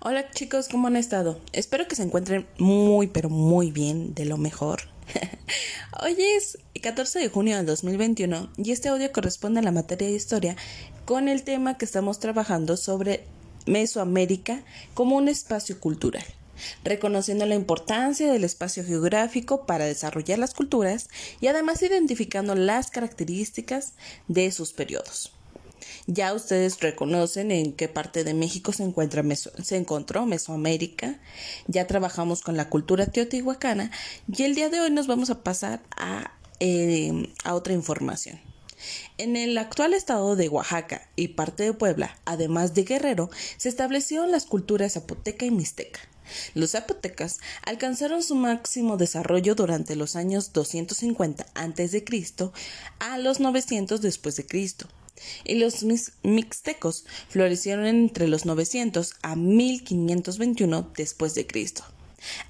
Hola chicos, ¿cómo han estado? Espero que se encuentren muy pero muy bien, de lo mejor. Hoy es 14 de junio del 2021 y este audio corresponde a la materia de historia con el tema que estamos trabajando sobre Mesoamérica como un espacio cultural, reconociendo la importancia del espacio geográfico para desarrollar las culturas y además identificando las características de sus periodos. Ya ustedes reconocen en qué parte de México se, encuentra se encontró Mesoamérica. Ya trabajamos con la cultura teotihuacana y el día de hoy nos vamos a pasar a, eh, a otra información. En el actual estado de Oaxaca y parte de Puebla, además de Guerrero, se establecieron las culturas zapoteca y mixteca. Los zapotecas alcanzaron su máximo desarrollo durante los años 250 a.C. a los 900 después de Cristo y los mixtecos florecieron entre los 900 a 1521 después de Cristo.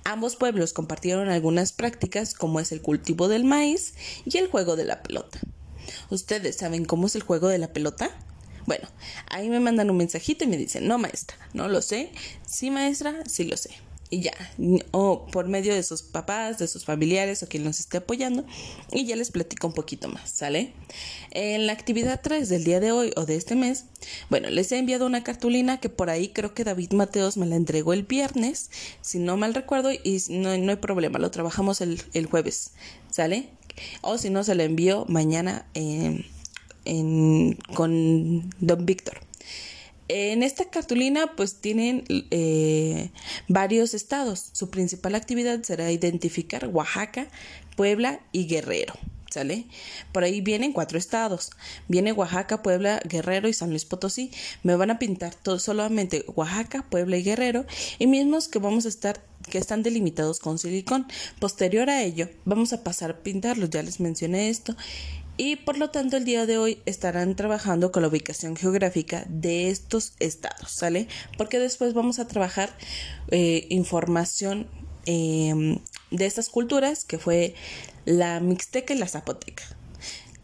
Ambos pueblos compartieron algunas prácticas como es el cultivo del maíz y el juego de la pelota. ¿Ustedes saben cómo es el juego de la pelota? Bueno, ahí me mandan un mensajito y me dicen, no maestra, no lo sé. Sí maestra, sí lo sé y ya, o por medio de sus papás, de sus familiares o quien nos esté apoyando y ya les platico un poquito más, ¿sale? En la actividad 3 del día de hoy o de este mes, bueno, les he enviado una cartulina que por ahí creo que David Mateos me la entregó el viernes, si no mal recuerdo, y no, no hay problema, lo trabajamos el, el, jueves, ¿sale? O si no, se la envío mañana en, con don Víctor. En esta cartulina pues tienen eh, varios estados. Su principal actividad será identificar Oaxaca, Puebla y Guerrero. ¿Sale? Por ahí vienen cuatro estados. Viene Oaxaca, Puebla, Guerrero y San Luis Potosí. Me van a pintar todo, solamente Oaxaca, Puebla y Guerrero y mismos que vamos a estar que están delimitados con silicón. Posterior a ello, vamos a pasar a pintarlos, ya les mencioné esto, y por lo tanto el día de hoy estarán trabajando con la ubicación geográfica de estos estados, ¿sale? Porque después vamos a trabajar eh, información em, de estas culturas que fue la mixteca y la zapoteca.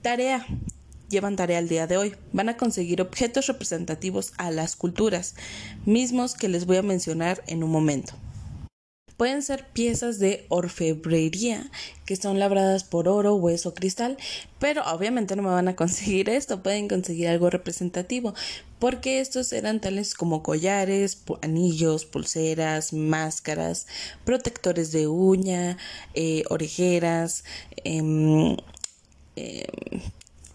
Tarea. Llevan tarea el día de hoy. Van a conseguir objetos representativos a las culturas, mismos que les voy a mencionar en un momento. Pueden ser piezas de orfebrería que son labradas por oro, hueso, cristal, pero obviamente no me van a conseguir esto, pueden conseguir algo representativo, porque estos eran tales como collares, anillos, pulseras, máscaras, protectores de uña, eh, orejeras, em,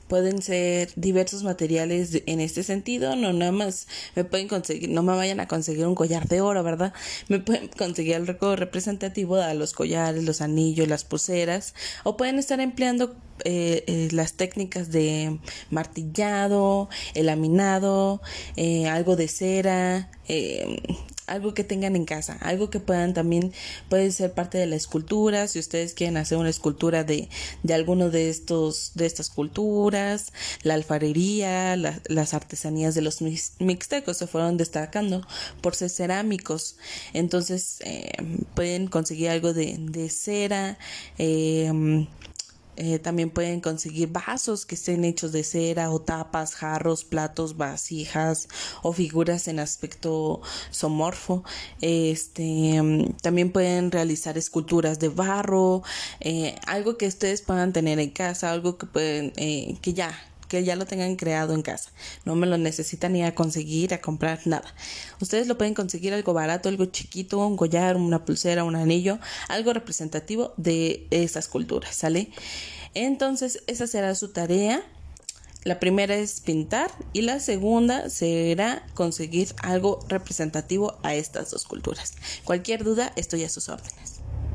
pueden ser diversos materiales en este sentido, no nada más me pueden conseguir, no me vayan a conseguir un collar de oro, ¿verdad? Me pueden conseguir algo representativo de los collares, los anillos, las pulseras, o pueden estar empleando eh, eh, las técnicas de martillado, el laminado, eh, algo de cera, algo que tengan en casa, algo que puedan también, puede ser parte de la escultura, si ustedes quieren hacer una escultura de, de alguno de estos, de estas culturas, la alfarería, las artesanías de los mixtecos se fueron destacando por ser cerámicos, entonces pueden conseguir algo de, de cera, eh, eh, también pueden conseguir vasos que estén hechos de cera o tapas, jarros, platos, vasijas o figuras en aspecto somorfo. Este, también pueden realizar esculturas de barro, eh, algo que ustedes puedan tener en casa, algo que pueden, eh, que ya que ya lo tengan creado en casa. No me lo necesitan ni a conseguir, a comprar nada. Ustedes lo pueden conseguir algo barato, algo chiquito, un collar, una pulsera, un anillo, algo representativo de esas culturas, ¿sale? Entonces, esa será su tarea. La primera es pintar y la segunda será conseguir algo representativo a estas dos culturas. Cualquier duda, estoy a sus órdenes.